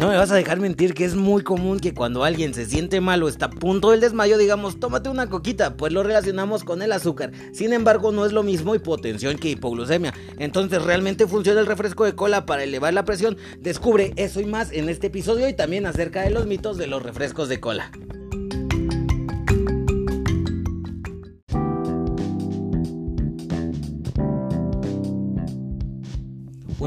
No me vas a dejar mentir que es muy común que cuando alguien se siente mal o está a punto del desmayo digamos tómate una coquita, pues lo relacionamos con el azúcar. Sin embargo no es lo mismo hipotensión que hipoglucemia. Entonces realmente funciona el refresco de cola para elevar la presión. Descubre eso y más en este episodio y también acerca de los mitos de los refrescos de cola.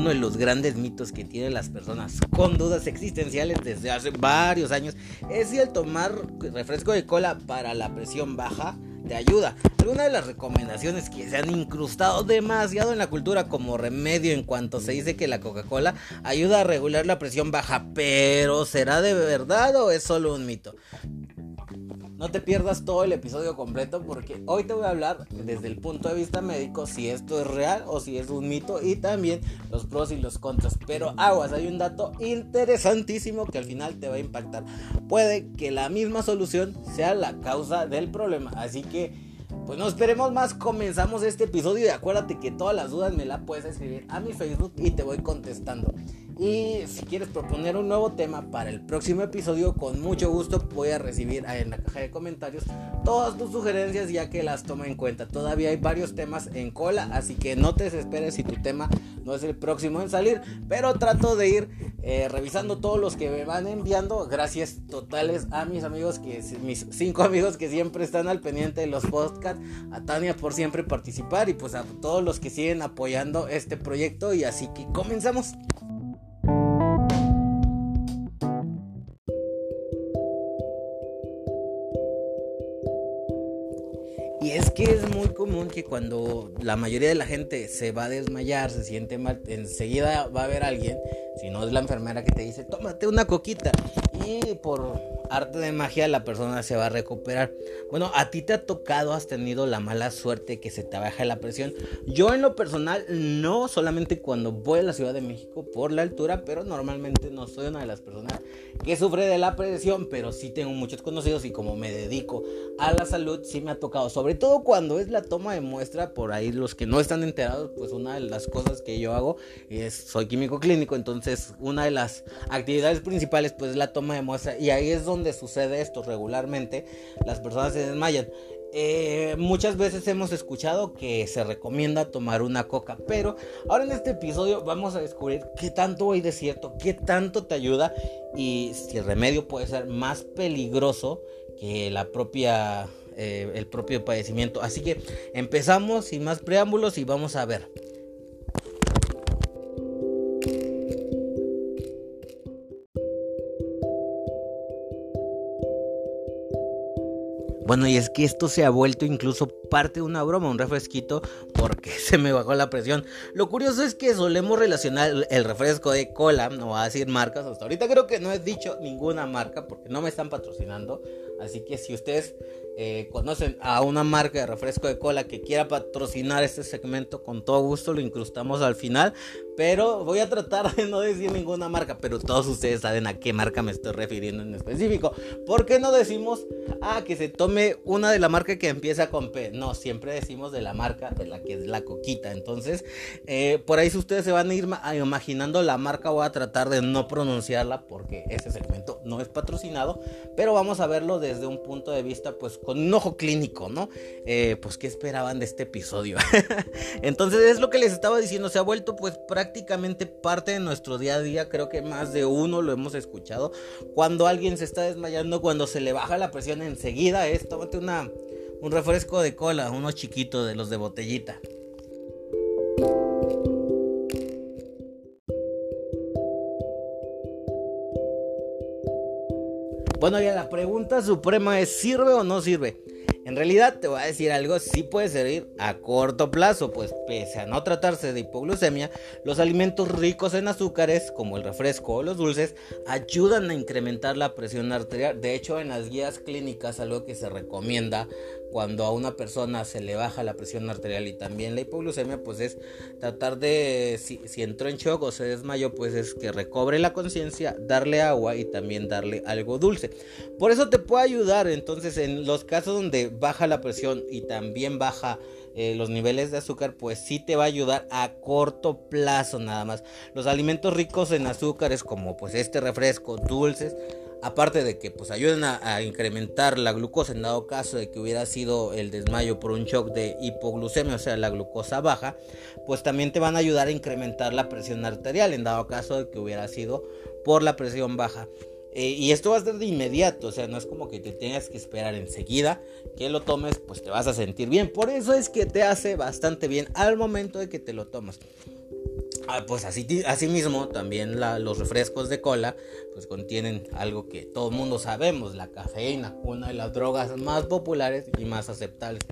Uno de los grandes mitos que tienen las personas con dudas existenciales desde hace varios años es si el tomar refresco de cola para la presión baja te ayuda. Algunas de las recomendaciones que se han incrustado demasiado en la cultura como remedio en cuanto se dice que la Coca-Cola ayuda a regular la presión baja, pero ¿será de verdad o es solo un mito? No te pierdas todo el episodio completo porque hoy te voy a hablar desde el punto de vista médico si esto es real o si es un mito y también los pros y los contras. Pero aguas, hay un dato interesantísimo que al final te va a impactar. Puede que la misma solución sea la causa del problema. Así que pues no esperemos más, comenzamos este episodio y acuérdate que todas las dudas me las puedes escribir a mi Facebook y te voy contestando. Y si quieres proponer un nuevo tema para el próximo episodio, con mucho gusto voy a recibir en la caja de comentarios todas tus sugerencias ya que las tomo en cuenta. Todavía hay varios temas en cola, así que no te desesperes si tu tema no es el próximo en salir, pero trato de ir eh, revisando todos los que me van enviando. Gracias totales a mis amigos, que mis cinco amigos que siempre están al pendiente de los podcasts, a Tania por siempre participar y pues a todos los que siguen apoyando este proyecto y así que comenzamos. Y es que es muy común que cuando la mayoría de la gente se va a desmayar, se siente mal, enseguida va a haber alguien, si no es la enfermera que te dice, tómate una coquita. Y por arte de magia la persona se va a recuperar. Bueno, a ti te ha tocado, has tenido la mala suerte que se te baja la presión. Yo en lo personal no solamente cuando voy a la Ciudad de México por la altura, pero normalmente no soy una de las personas que sufre de la presión, pero sí tengo muchos conocidos y como me dedico a la salud, sí me ha tocado, sobre todo cuando es la toma de muestra, por ahí los que no están enterados, pues una de las cosas que yo hago es, soy químico clínico, entonces una de las actividades principales pues es la toma de muestra y ahí es donde sucede esto regularmente, las personas se desmayan. Eh, muchas veces hemos escuchado que se recomienda tomar una coca, pero ahora en este episodio vamos a descubrir qué tanto hay de cierto, qué tanto te ayuda y si el remedio puede ser más peligroso que la propia, eh, el propio padecimiento. Así que empezamos sin más preámbulos y vamos a ver. Bueno, y es que esto se ha vuelto incluso parte de una broma, un refresquito, porque se me bajó la presión. Lo curioso es que solemos relacionar el refresco de cola, no voy a decir marcas, hasta ahorita creo que no he dicho ninguna marca porque no me están patrocinando. Así que si ustedes eh, conocen a una marca de refresco de cola que quiera patrocinar este segmento, con todo gusto lo incrustamos al final. Pero voy a tratar de no decir ninguna marca, pero todos ustedes saben a qué marca me estoy refiriendo en específico. ¿Por qué no decimos, ah, que se tome una de la marca que empieza con P? No, siempre decimos de la marca de la que es la coquita. Entonces, eh, por ahí si ustedes se van a ir imaginando la marca, voy a tratar de no pronunciarla porque ese segmento no es patrocinado. Pero vamos a verlo desde un punto de vista, pues con un ojo clínico, ¿no? Eh, pues, ¿qué esperaban de este episodio? Entonces, es lo que les estaba diciendo, se ha vuelto pues prácticamente parte de nuestro día a día, creo que más de uno lo hemos escuchado. Cuando alguien se está desmayando, cuando se le baja la presión enseguida es, tómate una, un refresco de cola, uno chiquito de los de botellita. Bueno, ya la pregunta suprema es, ¿sirve o no sirve? En realidad te voy a decir algo, sí puede servir a corto plazo, pues pese a no tratarse de hipoglucemia, los alimentos ricos en azúcares, como el refresco o los dulces, ayudan a incrementar la presión arterial. De hecho, en las guías clínicas algo que se recomienda cuando a una persona se le baja la presión arterial y también la hipoglucemia, pues es tratar de, si, entró en shock o se desmayó, pues es que recobre la conciencia, darle agua y también darle algo dulce. Por eso te puede ayudar, entonces en los casos donde baja la presión y también baja eh, los niveles de azúcar, pues sí te va a ayudar a corto plazo nada más. Los alimentos ricos en azúcares como pues este refresco, dulces, aparte de que pues ayuden a, incrementar la glucosa en dado caso de que hubiera sido el desmayo por un shock de hipoglucemia, o sea, la glucosa baja, pues también te van a ayudar a incrementar la presión arterial en dado caso de que hubiera sido por la presión baja. Eh, y esto va a ser de inmediato, o sea, no es como que te tengas que esperar enseguida que lo tomes, pues te vas a sentir bien. Por eso es que te hace bastante bien al momento de que te lo tomas. Ah, pues así, mismo también los refrescos de cola pues contienen algo que todo el mundo sabemos, la cafeína, una de las drogas más populares y más aceptables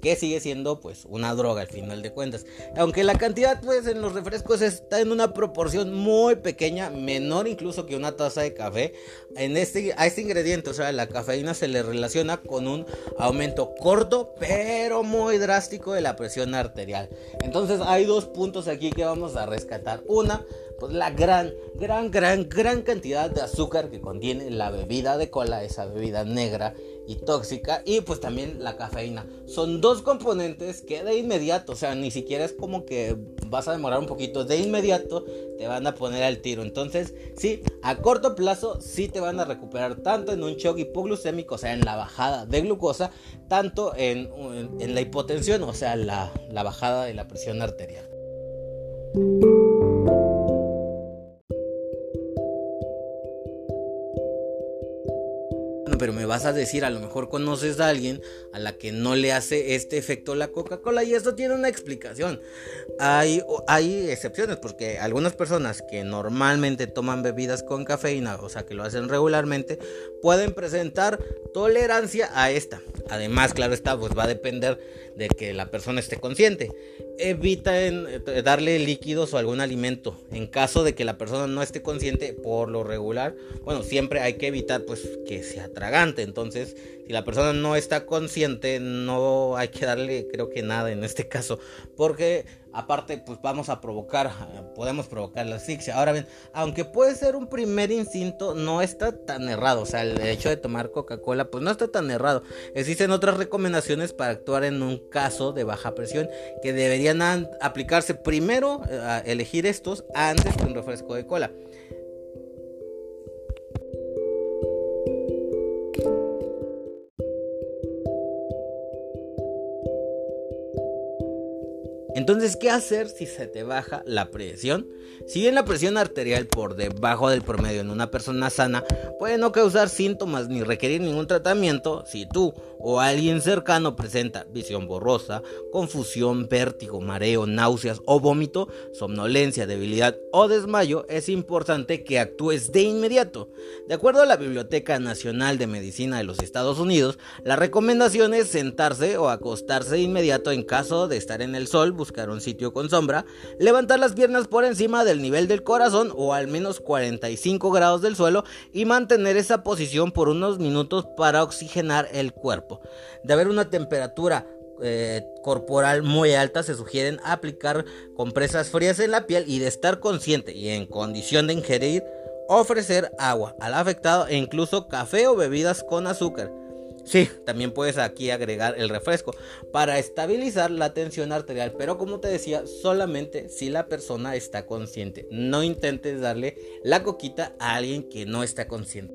que sigue siendo pues una droga al final de cuentas. Aunque la cantidad pues en los refrescos está en una proporción muy pequeña, menor incluso que una taza de café, en este, a este ingrediente, o sea, la cafeína se le relaciona con un aumento corto pero muy drástico de la presión arterial. Entonces hay dos puntos aquí que vamos a rescatar. Una, pues la gran, gran, gran, gran cantidad de azúcar que contiene la bebida de cola, esa bebida negra y tóxica y pues también la cafeína. Son dos componentes que de inmediato, o sea, ni siquiera es como que vas a demorar un poquito, de inmediato te van a poner al tiro. Entonces, sí, a corto plazo sí te van a recuperar tanto en un shock hipoglucémico, o sea, en la bajada de glucosa, tanto en, en, la hipotensión, o sea, la, la bajada de la presión arterial. Vas a decir, a lo mejor conoces a alguien a la que no le hace este efecto la Coca-Cola y esto tiene una explicación. Hay, hay excepciones porque algunas personas que normalmente toman bebidas con cafeína, o sea que lo hacen regularmente, pueden presentar tolerancia a esta. Además, claro está, pues va a depender de que la persona esté consciente. Evita eh, darle líquidos o algún alimento. En caso de que la persona no esté consciente, por lo regular, bueno, siempre hay que evitar pues que se atragante. Entonces, si la persona no está consciente, no hay que darle, creo que nada en este caso, porque Aparte, pues vamos a provocar, podemos provocar la asfixia. Ahora bien, aunque puede ser un primer instinto, no está tan errado. O sea, el hecho de tomar Coca-Cola, pues no está tan errado. Existen otras recomendaciones para actuar en un caso de baja presión que deberían aplicarse primero, eh, elegir estos antes que un refresco de cola. Thank you. Entonces, ¿qué hacer si se te baja la presión? Si bien la presión arterial por debajo del promedio en una persona sana puede no causar síntomas ni requerir ningún tratamiento, si tú o alguien cercano presenta visión borrosa, confusión, vértigo, mareo, náuseas o vómito, somnolencia, debilidad o desmayo, es importante que actúes de inmediato. De acuerdo a la Biblioteca Nacional de Medicina de los Estados Unidos, la recomendación es sentarse o acostarse de inmediato en caso de estar en el sol, buscar un sitio con sombra, levantar las piernas por encima del nivel del corazón o al menos 45 grados del suelo y mantener esa posición por unos minutos para oxigenar el cuerpo. De haber una temperatura eh, corporal muy alta, se sugieren aplicar compresas frías en la piel y de estar consciente y en condición de ingerir, ofrecer agua al afectado e incluso café o bebidas con azúcar. Sí, también puedes aquí agregar el refresco para estabilizar la tensión arterial, pero como te decía, solamente si la persona está consciente. No intentes darle la coquita a alguien que no está consciente.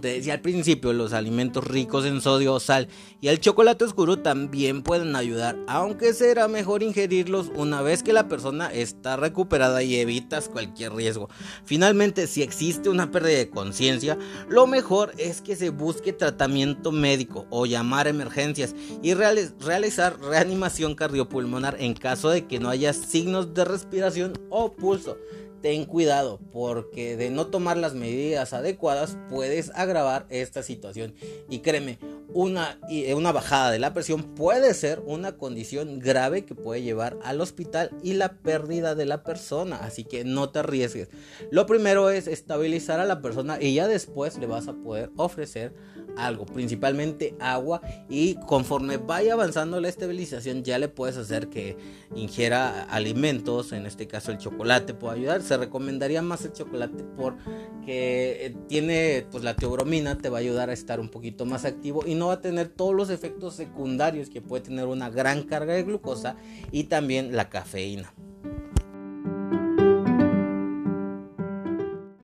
Te decía al principio, los alimentos ricos en sodio o sal y el chocolate oscuro también pueden ayudar, aunque será mejor ingerirlos una vez que la persona está recuperada y evitas cualquier riesgo. Finalmente, si existe una pérdida de conciencia, lo mejor es que se busque tratamiento médico o llamar a emergencias y realizar reanimación cardiopulmonar en caso de que no haya signos de respiración o pulso. Ten cuidado porque de no tomar las medidas adecuadas puedes agravar esta situación. Y créeme una, eh, una bajada de la presión puede ser una condición grave que puede llevar al hospital y la pérdida de la persona así que no te arriesgues. Lo primero es estabilizar a la persona y ya después le vas a poder ofrecer algo, principalmente agua y conforme vaya avanzando la estabilización ya le puedes hacer que ingiera alimentos, en este caso el chocolate puede ayudar, se recomendaría más el chocolate porque eh, tiene pues la teobromina, te va a ayudar a estar un poquito más activo y no va a tener todos los efectos secundarios que puede tener una gran carga de glucosa y también la cafeína.